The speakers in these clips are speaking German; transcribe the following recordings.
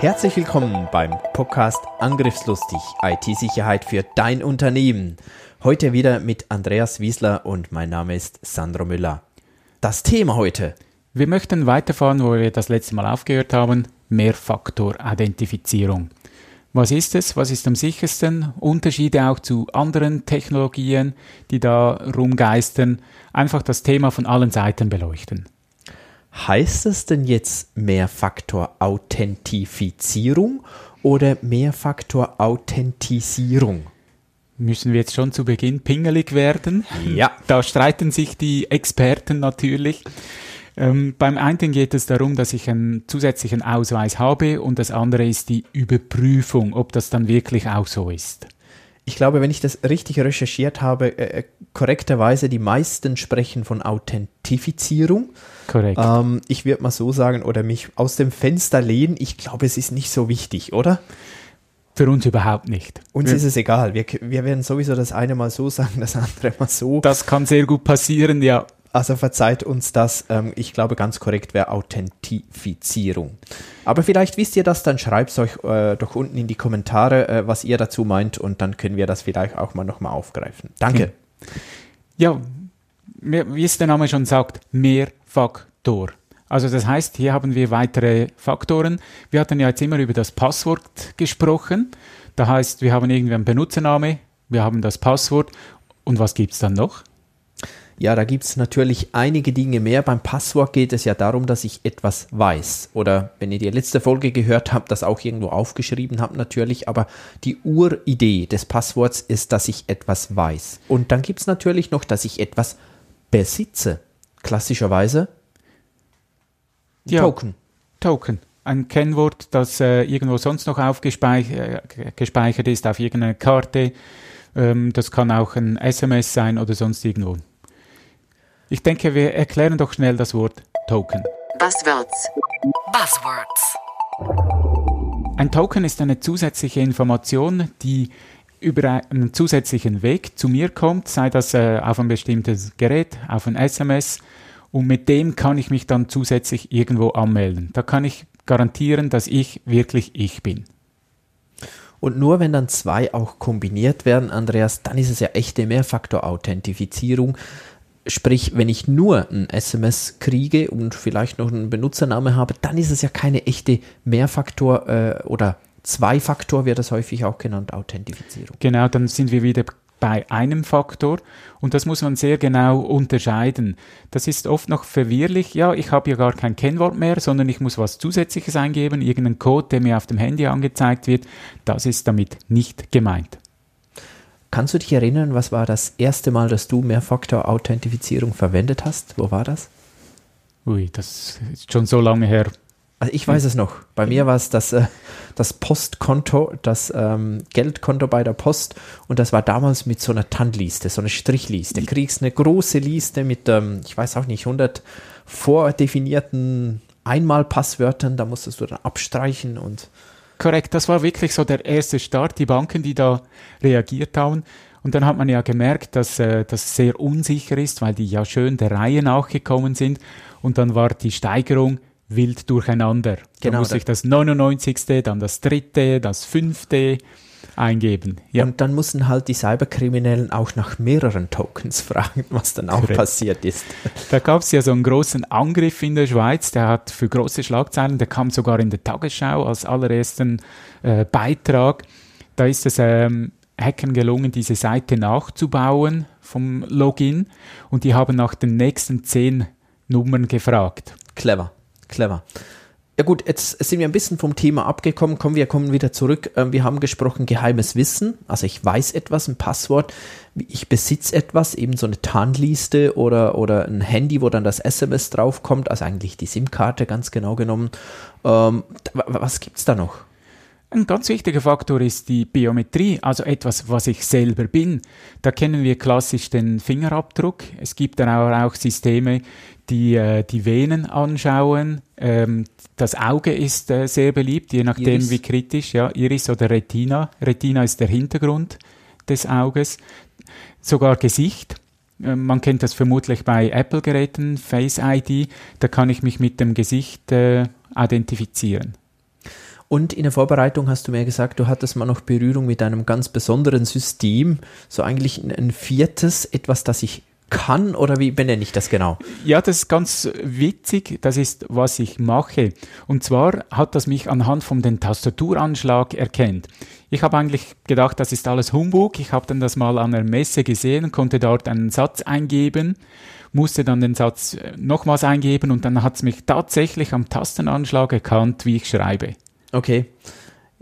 Herzlich willkommen beim Podcast Angriffslustig IT-Sicherheit für dein Unternehmen. Heute wieder mit Andreas Wiesler und mein Name ist Sandro Müller. Das Thema heute. Wir möchten weiterfahren, wo wir das letzte Mal aufgehört haben. Mehrfaktor-Identifizierung. Was ist es? Was ist am sichersten? Unterschiede auch zu anderen Technologien, die da rumgeistern. Einfach das Thema von allen Seiten beleuchten. Heißt es denn jetzt Mehrfaktor-Authentifizierung oder Mehrfaktor-Authentisierung? Müssen wir jetzt schon zu Beginn pingelig werden? Ja. Da streiten sich die Experten natürlich. Ähm, beim einen geht es darum, dass ich einen zusätzlichen Ausweis habe und das andere ist die Überprüfung, ob das dann wirklich auch so ist ich glaube, wenn ich das richtig recherchiert habe, äh, äh, korrekterweise die meisten sprechen von Authentifizierung. Korrekt. Ähm, ich würde mal so sagen oder mich aus dem Fenster lehnen. Ich glaube, es ist nicht so wichtig, oder? Für uns überhaupt nicht. Uns wir, ist es egal. Wir, wir werden sowieso das eine mal so sagen, das andere mal so. Das kann sehr gut passieren, ja. Also verzeiht uns das. Ähm, ich glaube, ganz korrekt wäre Authentifizierung. Aber vielleicht wisst ihr das, dann schreibt es euch äh, doch unten in die Kommentare, äh, was ihr dazu meint und dann können wir das vielleicht auch mal nochmal aufgreifen. Danke. Ja, wie es der Name schon sagt, Mehrfaktor. Also das heißt, hier haben wir weitere Faktoren. Wir hatten ja jetzt immer über das Passwort gesprochen. Da heißt, wir haben irgendwie einen Benutzername, wir haben das Passwort und was gibt es dann noch? Ja, da gibt es natürlich einige Dinge mehr. Beim Passwort geht es ja darum, dass ich etwas weiß. Oder wenn ihr die letzte Folge gehört habt, das auch irgendwo aufgeschrieben habt natürlich. Aber die Uridee des Passworts ist, dass ich etwas weiß. Und dann gibt es natürlich noch, dass ich etwas besitze. Klassischerweise ja, Token. Token. Ein Kennwort, das äh, irgendwo sonst noch aufgespeichert äh, ist auf irgendeiner Karte. Ähm, das kann auch ein SMS sein oder sonst irgendwo. Ich denke, wir erklären doch schnell das Wort Token. Buzzwords. Buzzwords. Ein Token ist eine zusätzliche Information, die über einen zusätzlichen Weg zu mir kommt, sei das äh, auf ein bestimmtes Gerät, auf ein SMS, und mit dem kann ich mich dann zusätzlich irgendwo anmelden. Da kann ich garantieren, dass ich wirklich ich bin. Und nur wenn dann zwei auch kombiniert werden, Andreas, dann ist es ja echte Mehrfaktor-Authentifizierung. Sprich, wenn ich nur ein SMS kriege und vielleicht noch einen Benutzername habe, dann ist es ja keine echte Mehrfaktor- äh, oder Zwei-Faktor wird das häufig auch genannt, Authentifizierung. Genau, dann sind wir wieder bei einem Faktor und das muss man sehr genau unterscheiden. Das ist oft noch verwirrlich. Ja, ich habe ja gar kein Kennwort mehr, sondern ich muss was Zusätzliches eingeben, irgendeinen Code, der mir auf dem Handy angezeigt wird. Das ist damit nicht gemeint. Kannst du dich erinnern, was war das erste Mal, dass du Mehrfaktor-Authentifizierung verwendet hast? Wo war das? Ui, das ist schon so lange her. Also ich weiß es noch. Bei mir war es das, äh, das Postkonto, das ähm, Geldkonto bei der Post und das war damals mit so einer TAN-Liste, so einer Strichliste. Du kriegst eine große Liste mit, ähm, ich weiß auch nicht, 100 vordefinierten Einmalpasswörtern, da musstest du dann abstreichen und Korrekt, das war wirklich so der erste Start, die Banken, die da reagiert haben. Und dann hat man ja gemerkt, dass äh, das sehr unsicher ist, weil die ja schön der Reihe nachgekommen sind. Und dann war die Steigerung wild durcheinander. Genau. Da musste ich das 99., dann das dritte, das fünfte eingeben. Ja. Und dann mussten halt die Cyberkriminellen auch nach mehreren Tokens fragen, was dann auch Correct. passiert ist. Da gab es ja so einen großen Angriff in der Schweiz, der hat für große Schlagzeilen, der kam sogar in der Tagesschau als allerersten äh, Beitrag. Da ist es ähm, Hackern gelungen, diese Seite nachzubauen vom Login und die haben nach den nächsten zehn Nummern gefragt. Clever, clever. Ja gut, jetzt sind wir ein bisschen vom Thema abgekommen. Kommen wir kommen wieder zurück. Ähm, Wir haben gesprochen geheimes Wissen. Also ich weiß etwas, ein Passwort. Ich besitze etwas, eben so eine Tarnliste oder, oder ein Handy, wo dann das SMS draufkommt. Also eigentlich die SIM-Karte ganz genau genommen. Ähm, wa- was gibt's da noch? Ein ganz wichtiger Faktor ist die Biometrie, also etwas, was ich selber bin. Da kennen wir klassisch den Fingerabdruck. Es gibt dann aber auch Systeme, die äh, die Venen anschauen. Ähm, das Auge ist äh, sehr beliebt, je nachdem Iris. wie kritisch, ja, Iris oder Retina. Retina ist der Hintergrund des Auges. Sogar Gesicht. Äh, Man kennt das vermutlich bei Apple-Geräten, Face ID. Da kann ich mich mit dem Gesicht äh, identifizieren. Und in der Vorbereitung hast du mir gesagt, du hattest mal noch Berührung mit einem ganz besonderen System. So eigentlich ein, ein viertes, etwas, das ich kann oder wie benenne ich das genau? Ja, das ist ganz witzig. Das ist, was ich mache. Und zwar hat das mich anhand von dem Tastaturanschlag erkennt. Ich habe eigentlich gedacht, das ist alles Humbug. Ich habe dann das mal an der Messe gesehen, konnte dort einen Satz eingeben, musste dann den Satz äh, nochmals eingeben und dann hat es mich tatsächlich am Tastenanschlag erkannt, wie ich schreibe. Okay.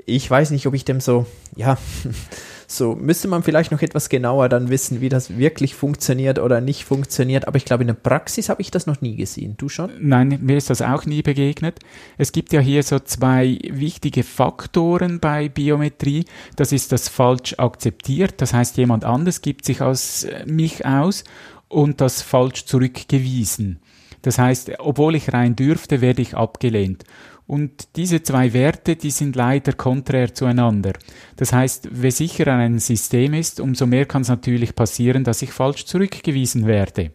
Ich weiß nicht, ob ich dem so, ja, so müsste man vielleicht noch etwas genauer dann wissen, wie das wirklich funktioniert oder nicht funktioniert. Aber ich glaube, in der Praxis habe ich das noch nie gesehen. Du schon? Nein, mir ist das auch nie begegnet. Es gibt ja hier so zwei wichtige Faktoren bei Biometrie. Das ist das falsch akzeptiert, das heißt jemand anders gibt sich als äh, mich aus und das falsch zurückgewiesen. Das heißt, obwohl ich rein dürfte, werde ich abgelehnt. Und diese zwei Werte, die sind leider konträr zueinander. Das heißt, je sicherer ein System ist, umso mehr kann es natürlich passieren, dass ich falsch zurückgewiesen werde.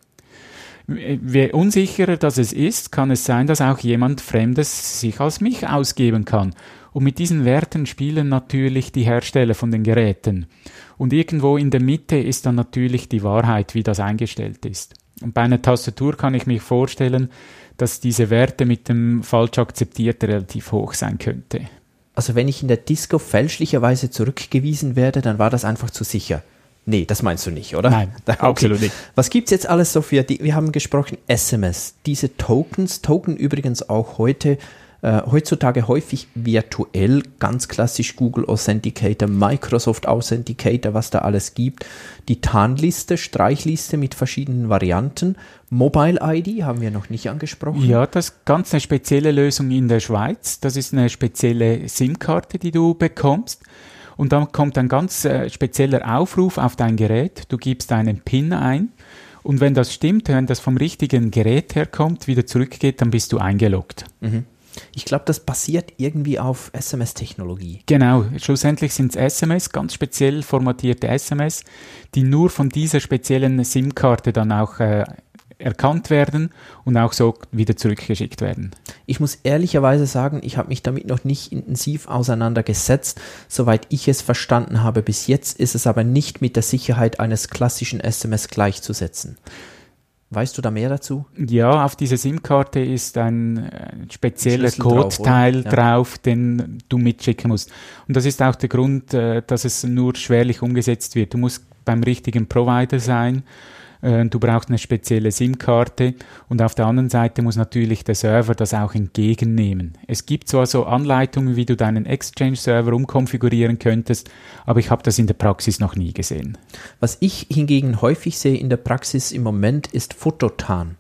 Je unsicherer das es ist, kann es sein, dass auch jemand Fremdes sich als mich ausgeben kann. Und mit diesen Werten spielen natürlich die Hersteller von den Geräten. Und irgendwo in der Mitte ist dann natürlich die Wahrheit, wie das eingestellt ist. Und bei einer Tastatur kann ich mir vorstellen, dass diese Werte mit dem falsch akzeptiert relativ hoch sein könnte. Also wenn ich in der Disco fälschlicherweise zurückgewiesen werde, dann war das einfach zu sicher. Nee, das meinst du nicht, oder? Nein, absolut nicht. Was gibt's jetzt alles so für, die, wir haben gesprochen, SMS, diese Tokens, Token übrigens auch heute, äh, heutzutage häufig virtuell, ganz klassisch Google Authenticator, Microsoft Authenticator, was da alles gibt, die Tarnliste, Streichliste mit verschiedenen Varianten, Mobile ID haben wir noch nicht angesprochen. Ja, das ist ganz eine spezielle Lösung in der Schweiz. Das ist eine spezielle SIM-Karte, die du bekommst. Und dann kommt ein ganz äh, spezieller Aufruf auf dein Gerät. Du gibst einen PIN ein. Und wenn das stimmt, wenn das vom richtigen Gerät herkommt, wieder zurückgeht, dann bist du eingeloggt. Ich glaube, das basiert irgendwie auf SMS-Technologie. Genau, schlussendlich sind es SMS, ganz speziell formatierte SMS, die nur von dieser speziellen SIM-Karte dann auch äh, erkannt werden und auch so wieder zurückgeschickt werden. Ich muss ehrlicherweise sagen, ich habe mich damit noch nicht intensiv auseinandergesetzt. Soweit ich es verstanden habe bis jetzt, ist es aber nicht mit der Sicherheit eines klassischen SMS gleichzusetzen. Weißt du da mehr dazu? Ja, auf dieser SIM-Karte ist ein, äh, spezieller Schlüssel drauf, Code-Teil oder? Ja. drauf, den du mitschicken musst. Und das ist auch der Grund, äh, dass es nur schwerlich umgesetzt wird. Du musst beim richtigen Provider sein. Äh, Du brauchst eine spezielle SIM-Karte und auf der anderen Seite muss natürlich der Server das auch entgegennehmen. Es gibt zwar so Anleitungen, wie du deinen Exchange-Server umkonfigurieren könntest, aber ich habe das in der Praxis noch nie gesehen. Was ich hingegen häufig sehe in der Praxis im Moment ist Fototan.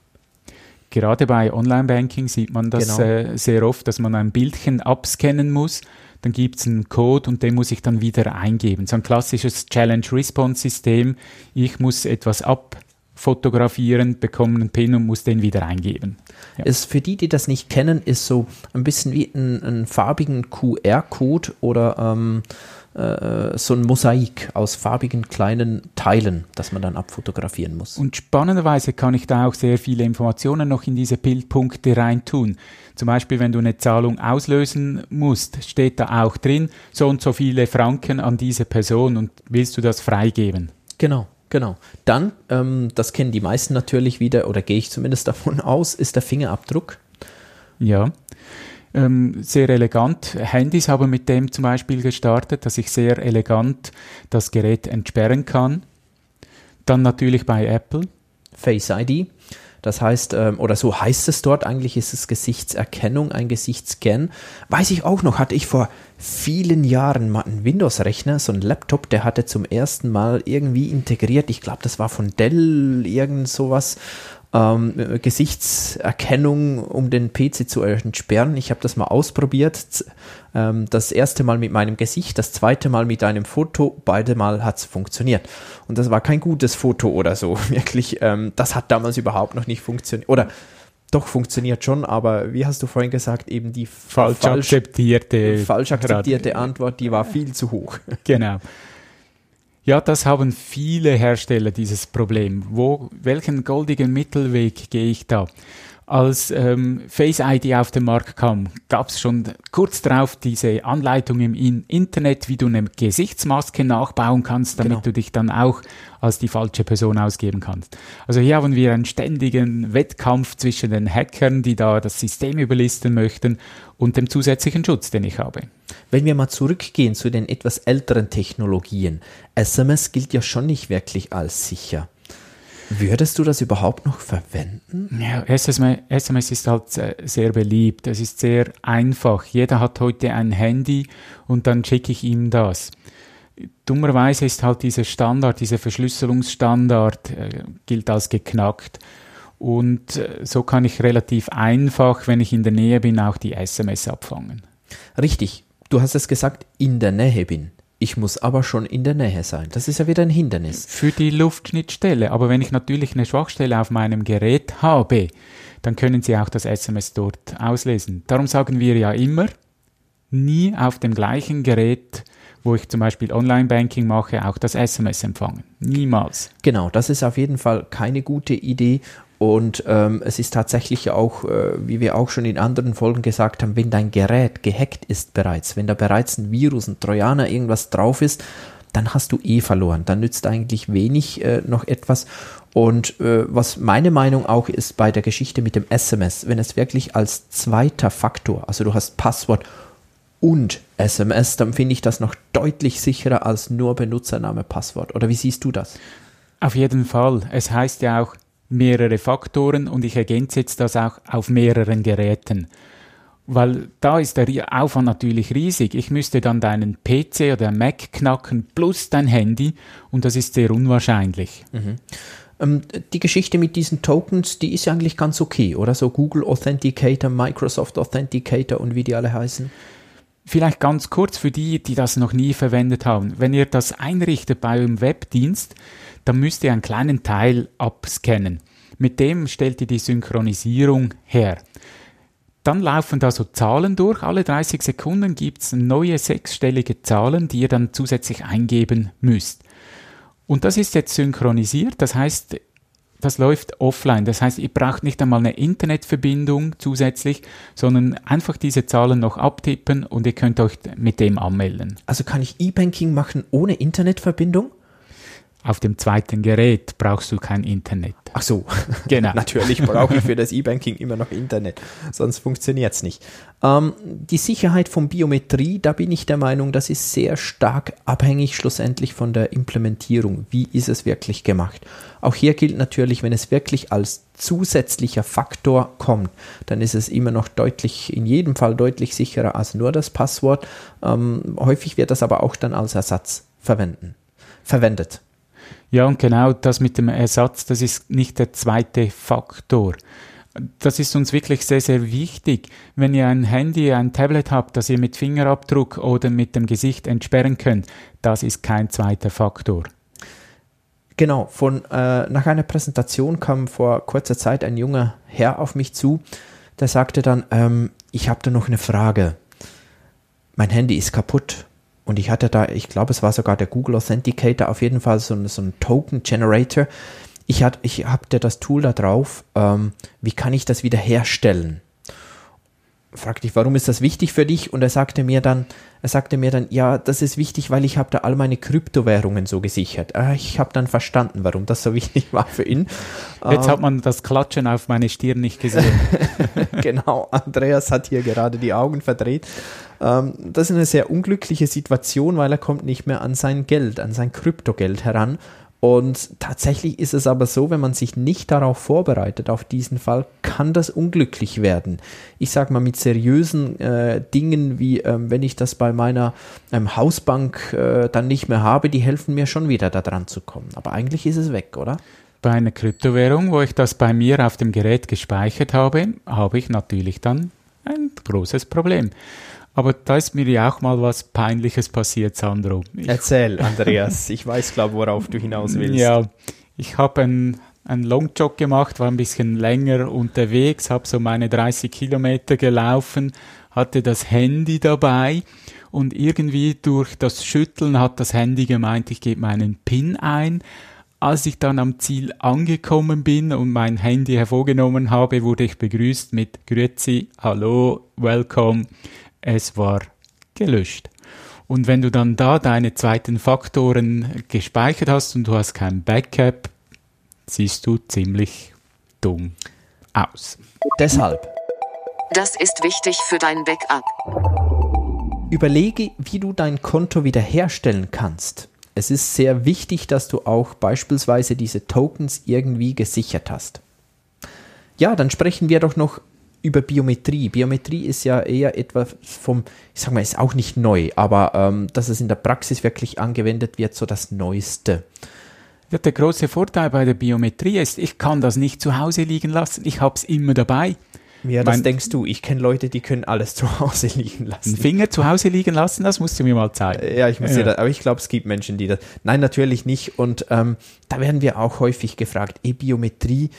Gerade bei Online-Banking sieht man das Genau. äh, sehr oft, dass man ein Bildchen abscannen muss. Dann gibt es einen Code und den muss ich dann wieder eingeben. So ein klassisches Challenge-Response-System. Ich muss etwas abfotografieren, bekomme einen PIN und muss den wieder eingeben. Ja. Ist für die, die das nicht kennen, ist so ein bisschen wie ein, ein farbigen QR-Code oder ähm, äh, so ein Mosaik aus farbigen kleinen Teilen, das man dann abfotografieren muss. Und spannenderweise kann ich da auch sehr viele Informationen noch in diese Bildpunkte reintun. Zum Beispiel, wenn du eine Zahlung auslösen musst, steht da auch drin, so und so viele Franken an diese Person und willst du das freigeben? Genau, genau. Dann, ähm, das kennen die meisten natürlich wieder, oder gehe ich zumindest davon aus, ist der Fingerabdruck. Ja. Ähm, sehr elegant. Handys haben mit dem zum Beispiel gestartet, dass ich sehr elegant das Gerät entsperren kann. Dann natürlich bei Apple. Face ID. Das heißt, ähm, oder so heißt es dort, eigentlich ist es Gesichtserkennung, ein Gesichtsscan. Weiß ich auch noch, hatte ich vor vielen Jahren mal einen Windows-Rechner, so einen Laptop, der hatte zum ersten Mal irgendwie integriert, ich glaube, das war von Dell, irgend sowas, ähm, Gesichtserkennung, um den PC zu entsperren. Ich habe das mal ausprobiert. Ähm, das erste Mal mit meinem Gesicht, das zweite Mal mit einem Foto. Beide Mal hat es funktioniert. Und das war kein gutes Foto oder so. Wirklich, ähm, das hat damals überhaupt noch nicht funktioniert. Oder doch funktioniert schon, aber wie hast du vorhin gesagt, eben die falsch, falsch akzeptierte, falsch akzeptierte Antwort, die war viel zu hoch. Genau. Ja, das haben viele Hersteller, dieses Problem. Wo, welchen goldigen Mittelweg gehe ich da? Als ähm, Face ID auf den Markt kam, gab es schon kurz darauf diese Anleitung im Internet, wie du eine Gesichtsmaske nachbauen kannst, damit genau. du dich dann auch als die falsche Person ausgeben kannst. Also hier haben wir einen ständigen Wettkampf zwischen den Hackern, die da das System überlisten möchten, und dem zusätzlichen Schutz, den ich habe. Wenn wir mal zurückgehen zu den etwas älteren Technologien, SMS gilt ja schon nicht wirklich als sicher. Würdest du das überhaupt noch verwenden? Ja, SMS, ist halt sehr beliebt. Es ist sehr einfach. Jeder hat heute ein Handy und dann schicke ich ihm das. Dummerweise ist halt dieser Standard, dieser Verschlüsselungsstandard, äh, gilt als geknackt. Und äh, so kann ich relativ einfach, wenn ich in der Nähe bin, auch die SMS abfangen. Richtig. Du hast es gesagt, in der Nähe bin. Ich muss aber schon in der Nähe sein. Das ist ja wieder ein Hindernis. Für die Luftschnittstelle. Aber wenn ich natürlich eine Schwachstelle auf meinem Gerät habe, dann können Sie auch das SMS dort auslesen. Darum sagen wir ja immer, nie auf dem gleichen Gerät wo ich zum Beispiel Online-Banking mache, auch das SMS empfangen. Niemals. Genau, das ist auf jeden Fall keine gute Idee und ähm, es ist tatsächlich auch, äh, wie wir auch schon in anderen Folgen gesagt haben, wenn dein Gerät gehackt ist bereits, wenn da bereits ein Virus, ein Trojaner, irgendwas drauf ist, dann hast du eh verloren. Dann nützt eigentlich wenig äh, noch etwas. Und äh, was meine Meinung auch ist bei der Geschichte mit dem SMS, wenn es wirklich als zweiter Faktor, also du hast Passwort und SMS, dann finde ich das noch deutlich sicherer als nur Benutzername, Passwort. Oder wie siehst du das? Auf jeden Fall. Es heißt ja auch, mehrere Faktoren und ich ergänze jetzt das auch auf mehreren Geräten. Weil da ist der Aufwand natürlich riesig. Ich müsste dann deinen PC oder Mac knacken plus dein Handy und das ist sehr unwahrscheinlich. Mhm. Ähm, die Geschichte mit diesen Tokens, die ist ja eigentlich ganz okay, oder? So Google Authenticator, Microsoft Authenticator und wie die alle heißen. Vielleicht ganz kurz für die, die das noch nie verwendet haben. Wenn ihr das einrichtet bei eurem Webdienst, dann müsst ihr einen kleinen Teil abscannen. Mit dem stellt ihr die Synchronisierung her. Dann laufen da so Zahlen durch. Alle 30 Sekunden gibt es neue sechsstellige Zahlen, die ihr dann zusätzlich eingeben müsst. Und das ist jetzt synchronisiert, das heißt, das läuft offline. Das heißt, ihr braucht nicht einmal eine Internetverbindung zusätzlich, sondern einfach diese Zahlen noch abtippen und ihr könnt euch mit dem anmelden. Also kann ich E-Banking machen ohne Internetverbindung? Auf dem zweiten Gerät brauchst du kein Internet. Ach so, genau. Natürlich brauche ich für das E-Banking immer noch Internet, sonst funktioniert es nicht. Ähm, die Sicherheit von Biometrie, da bin ich der Meinung, das ist sehr stark abhängig schlussendlich von der Implementierung. Wie ist es wirklich gemacht? Auch hier gilt natürlich, wenn es wirklich als zusätzlicher Faktor kommt, dann ist es immer noch deutlich, in jedem Fall deutlich sicherer als nur das Passwort. Ähm, häufig wird das aber auch dann als Ersatz verwenden, verwendet. Ja, und genau das mit dem Ersatz, das ist nicht der zweite Faktor. Das ist uns wirklich sehr, sehr wichtig. Wenn ihr ein Handy, ein Tablet habt, das ihr mit Fingerabdruck oder mit dem Gesicht entsperren könnt, das ist kein zweiter Faktor. Genau, von, äh, nach einer Präsentation kam vor kurzer Zeit ein junger Herr auf mich zu, der sagte dann, ähm, ich habe da noch eine Frage. Mein Handy ist kaputt und ich hatte da, ich glaube, es war sogar der Google Authenticator, auf jeden Fall so, so ein Token Generator. Ich, hat, ich habe das Tool da drauf. Ähm, wie kann ich das wieder herstellen? fragte ich, warum ist das wichtig für dich? Und er sagte mir dann, er sagte mir dann, ja, das ist wichtig, weil ich habe da all meine Kryptowährungen so gesichert. Ah, ich habe dann verstanden, warum das so wichtig war für ihn. Jetzt ähm, hat man das Klatschen auf meine Stirn nicht gesehen. genau, Andreas hat hier gerade die Augen verdreht. Ähm, das ist eine sehr unglückliche Situation, weil er kommt nicht mehr an sein Geld, an sein Kryptogeld heran Und tatsächlich ist es aber so, wenn man sich nicht darauf vorbereitet, auf diesen Fall, kann das unglücklich werden. Ich sage mal mit seriösen äh, Dingen wie, ähm, wenn ich das bei meiner ähm, Hausbank äh, dann nicht mehr habe, die helfen mir schon wieder da dran zu kommen. Aber eigentlich ist es weg, oder? Bei einer Kryptowährung, wo ich das bei mir auf dem Gerät gespeichert habe, habe ich natürlich dann ein großes Problem. Aber da ist mir ja auch mal was Peinliches passiert, Sandro. Ich, Erzähl, Andreas. ich weiß, glaube worauf du hinaus willst. Ja, ich habe einen, einen Longjog gemacht, war ein bisschen länger unterwegs, habe so meine 30 Kilometer gelaufen, hatte das Handy dabei und irgendwie durch das Schütteln hat das Handy gemeint, ich gebe meinen PIN ein. Als ich dann am Ziel angekommen bin und mein Handy hervorgenommen habe, wurde ich begrüßt mit Grüezi, Hallo, Welcome es war gelöscht. Und wenn du dann da deine zweiten Faktoren gespeichert hast und du hast kein Backup, siehst du ziemlich dumm aus. Deshalb. Das ist wichtig für dein Backup. Überlege, wie du dein Konto wiederherstellen kannst. Es ist sehr wichtig, dass du auch beispielsweise diese Tokens irgendwie gesichert hast. Ja, dann sprechen wir doch noch über Biometrie. Biometrie ist ja eher etwas vom, ich sag mal, ist auch nicht neu, aber ähm, dass es in der Praxis wirklich angewendet wird, so das Neueste. Ja, der große Vorteil bei der Biometrie ist, ich kann das nicht zu Hause liegen lassen, ich habe es immer dabei. Ja, das mein, denkst du. Ich kenne Leute, die können alles zu Hause liegen lassen. Einen Finger zu Hause liegen lassen, das musst du mir mal zeigen. Ja, ich muss ja. dir das, aber ich glaube, es gibt Menschen, die das. Nein, natürlich nicht. Und ähm, da werden wir auch häufig gefragt, E-Biometrie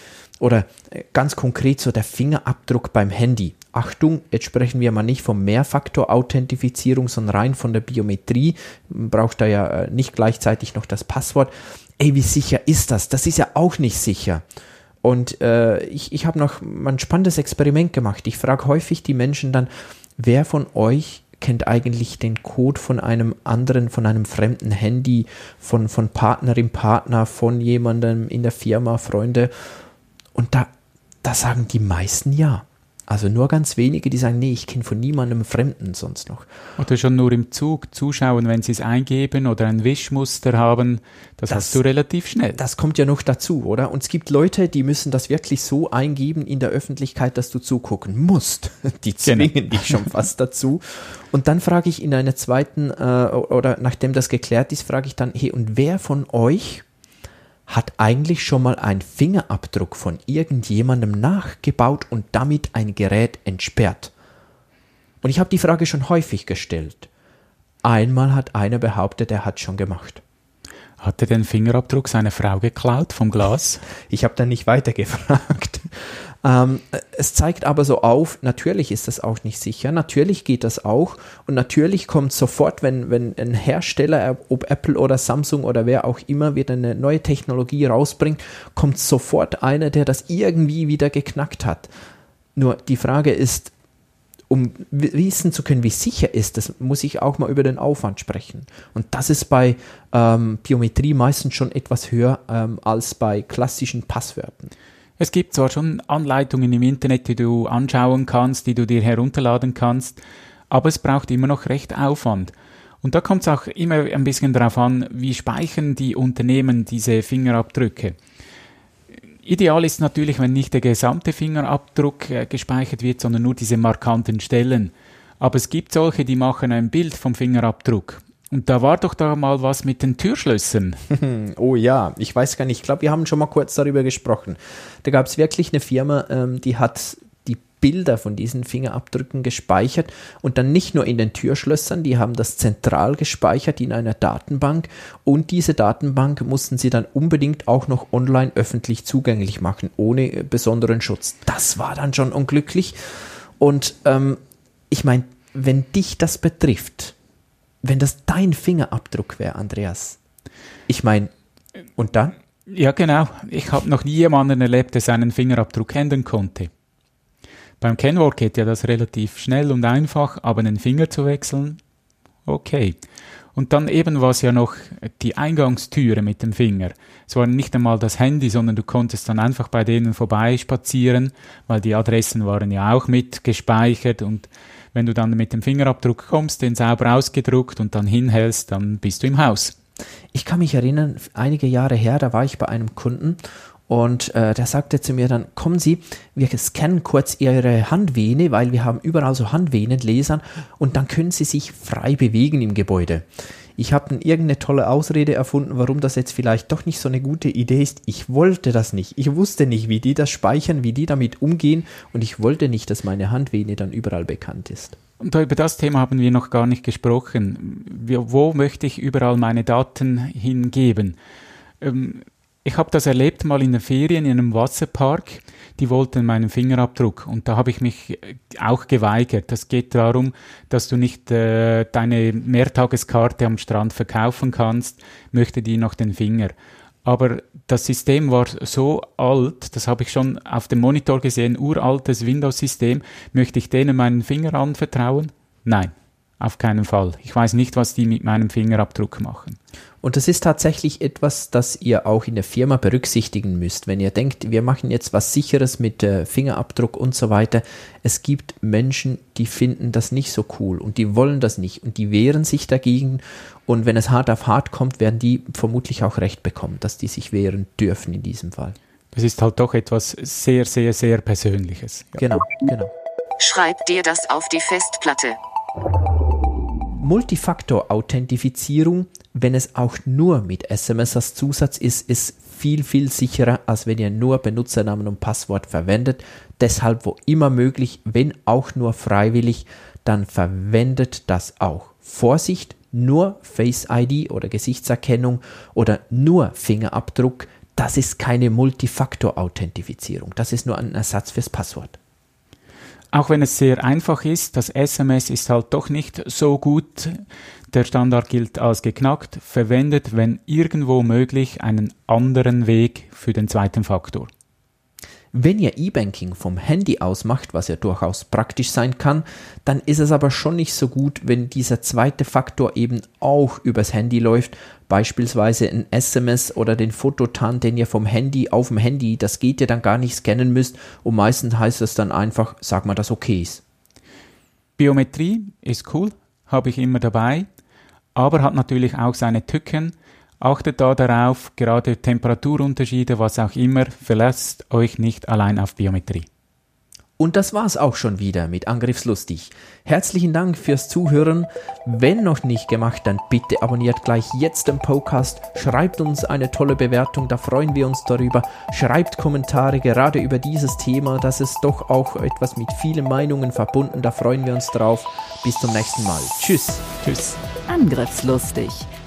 oder äh, ganz konkret so der Fingerabdruck beim Handy. Achtung, jetzt sprechen wir mal nicht von Mehrfaktor-Authentifizierung, sondern rein von der Biometrie. Braucht da ja äh, nicht gleichzeitig noch das Passwort. Ey, wie sicher ist das? Das ist ja auch nicht sicher. Und äh, ich, ich habe noch mal ein spannendes Experiment gemacht. Ich frage häufig die Menschen dann, wer von euch kennt eigentlich den Code von einem anderen, von einem fremden Handy, von, von Partnerin, Partner, von jemandem in der Firma, Freunde. Und da, da sagen die meisten ja. Also nur ganz wenige, die sagen, nee, ich kenne von niemandem Fremden sonst noch. Oder schon nur im Zug zuschauen, wenn sie es eingeben oder ein Wischmuster haben, das, das, hast du relativ schnell. Das kommt ja noch dazu, oder? Und es gibt Leute, die müssen das wirklich so eingeben in der Öffentlichkeit, dass du zugucken musst. Die genau. zwingen genau. dich schon fast dazu. Und dann frage ich in einer zweiten, äh, oder nachdem das geklärt ist, frage ich dann, hey, und wer von euch hat eigentlich schon mal einen Fingerabdruck von irgendjemandem nachgebaut und damit ein Gerät entsperrt. Und ich habe die Frage schon häufig gestellt. Einmal hat einer behauptet, er hat schon gemacht. Hat er den Fingerabdruck seiner Frau geklaut vom Glas? Ich habe dann nicht weiter gefragt. Ähm, es zeigt aber so auf, natürlich ist das auch nicht sicher, natürlich geht das auch und natürlich kommt sofort, wenn, wenn ein Hersteller, ob Apple oder Samsung oder wer auch immer, wieder eine neue Technologie rausbringt, kommt sofort einer, der das irgendwie wieder geknackt hat. Nur die Frage ist, um wissen zu können, wie sicher ist, das muss ich auch mal über den Aufwand sprechen. Und das ist bei ähm, Biometrie meistens schon etwas höher ähm, als bei klassischen Passwörtern. Es gibt zwar schon Anleitungen im Internet, die du anschauen kannst, die du dir herunterladen kannst, aber es braucht immer noch recht Aufwand. Und da kommt es auch immer ein bisschen darauf an, wie speichern die Unternehmen diese Fingerabdrücke. Ideal ist natürlich, wenn nicht der gesamte Fingerabdruck äh, gespeichert wird, sondern nur diese markanten Stellen. Aber es gibt solche, die machen ein Bild vom Fingerabdruck und da war doch da mal was mit den Türschlössern. oh ja, ich weiß gar nicht. Ich glaube, wir haben schon mal kurz darüber gesprochen. Da gab es wirklich eine Firma, ähm, die hat Bilder von diesen Fingerabdrücken gespeichert und dann nicht nur in den Türschlössern, die haben das zentral gespeichert in einer Datenbank und diese Datenbank mussten sie dann unbedingt auch noch online öffentlich zugänglich machen, ohne besonderen Schutz. Das war dann schon unglücklich. Und ähm, ich meine, wenn dich das betrifft, wenn das dein Fingerabdruck wäre, Andreas. Ich meine, und dann? Ja, genau. Ich habe noch nie jemanden erlebt, der seinen Fingerabdruck ändern konnte. Beim Kennwort geht ja das relativ schnell und einfach, aber einen Finger zu wechseln, okay. Und dann eben war es ja noch die Eingangstüre mit dem Finger. Es war nicht einmal das Handy, sondern du konntest dann einfach bei denen vorbeispazieren, weil die Adressen waren ja auch mit gespeichert und wenn du dann mit dem Fingerabdruck kommst, den sauber ausgedruckt und dann hinhältst, dann bist du im Haus. Ich kann mich erinnern, einige Jahre her, da war ich bei einem Kunden und äh, der sagte zu mir dann, kommen Sie, wir scannen kurz Ihre Handvene, weil wir haben überall so Handvenenlesern und dann können Sie sich frei bewegen im Gebäude. Ich habe dann irgendeine tolle Ausrede erfunden, warum das jetzt vielleicht doch nicht so eine gute Idee ist. Ich wollte das nicht. Ich wusste nicht, wie die das speichern, wie die damit umgehen und ich wollte nicht, dass meine Handvene dann überall bekannt ist. Und über das Thema haben wir noch gar nicht gesprochen. Wo möchte ich überall meine Daten hingeben? Ähm, ich habe das erlebt mal in den Ferien in einem Wasserpark. Die wollten meinen Fingerabdruck und da habe ich mich auch geweigert. Das geht darum, dass du nicht äh, deine Mehrtageskarte am Strand verkaufen kannst, möchte die noch den Finger. Aber das System war so alt, das habe ich schon auf dem Monitor gesehen, uraltes Windows-System. Möchte ich denen meinen Finger anvertrauen? Nein, auf keinen Fall. Ich weiß nicht, was die mit meinem Fingerabdruck machen. Und das ist tatsächlich etwas, das ihr auch in der Firma berücksichtigen müsst. Wenn ihr denkt, wir machen jetzt was Sicheres mit äh, Fingerabdruck und so weiter. Es gibt Menschen, die finden das nicht so cool und die wollen das nicht und die wehren sich dagegen. Und wenn es hart auf hart kommt, werden die vermutlich auch recht bekommen, dass die sich wehren dürfen in diesem Fall. Das ist halt doch etwas sehr, sehr, sehr Persönliches. Ja. Genau, genau. Schreib dir das auf die Festplatte. Multifaktor-Authentifizierung, wenn es auch nur mit SMS als Zusatz ist, ist viel, viel sicherer, als wenn ihr nur Benutzernamen und Passwort verwendet. Deshalb, wo immer möglich, wenn auch nur freiwillig, dann verwendet das auch. Vorsicht, nur Face ID oder Gesichtserkennung oder nur Fingerabdruck, das ist keine Multifaktor-Authentifizierung. Das ist nur ein Ersatz fürs Passwort. Auch wenn es sehr einfach ist, das SMS ist halt doch nicht so gut. Der Standard gilt als geknackt. Verwendet, wenn irgendwo möglich, einen anderen Weg für den zweiten Faktor. Wenn ihr E-Banking vom Handy aus macht, was ja durchaus praktisch sein kann, dann ist es aber schon nicht so gut, wenn dieser zweite Faktor eben auch übers Handy läuft, beispielsweise ein SMS oder den Fototan, den ihr vom Handy auf dem Handy, das geht ihr dann gar nicht scannen müsst und meistens heißt es dann einfach, sag mal, dass okay ist. Biometrie ist cool, habe ich immer dabei, aber hat natürlich auch seine Tücken. Achtet da darauf, gerade Temperaturunterschiede, was auch immer, verlasst euch nicht allein auf Biometrie. Und das war's auch schon wieder mit Angriffslustig. Herzlichen Dank fürs Zuhören. Wenn noch nicht gemacht, dann bitte abonniert gleich jetzt den Podcast. Schreibt uns eine tolle Bewertung, da freuen wir uns darüber. Schreibt Kommentare gerade über dieses Thema. Das ist doch auch etwas mit vielen Meinungen verbunden. Da freuen wir uns drauf. Bis zum nächsten Mal. Tschüss. Tschüss. Angriffslustig